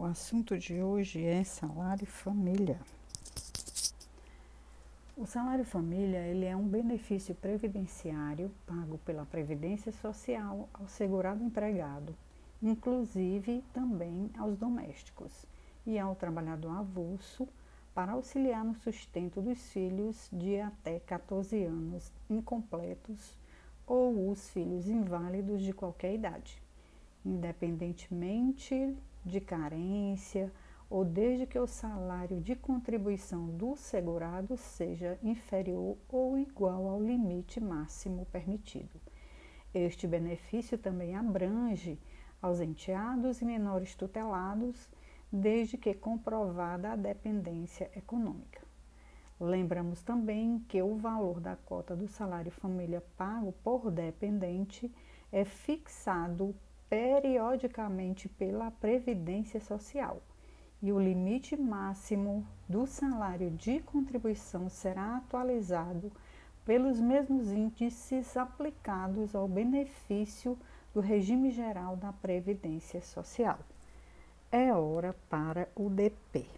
O assunto de hoje é salário família. O salário família ele é um benefício previdenciário pago pela Previdência Social ao segurado empregado, inclusive também aos domésticos e ao trabalhador avulso para auxiliar no sustento dos filhos de até 14 anos incompletos ou os filhos inválidos de qualquer idade, independentemente de carência ou desde que o salário de contribuição do segurado seja inferior ou igual ao limite máximo permitido. Este benefício também abrange aos enteados e menores tutelados, desde que comprovada a dependência econômica. Lembramos também que o valor da cota do salário família pago por dependente é fixado periodicamente pela Previdência Social e o limite máximo do salário de contribuição será atualizado pelos mesmos índices aplicados ao benefício do regime geral da Previdência Social. É hora para o DP.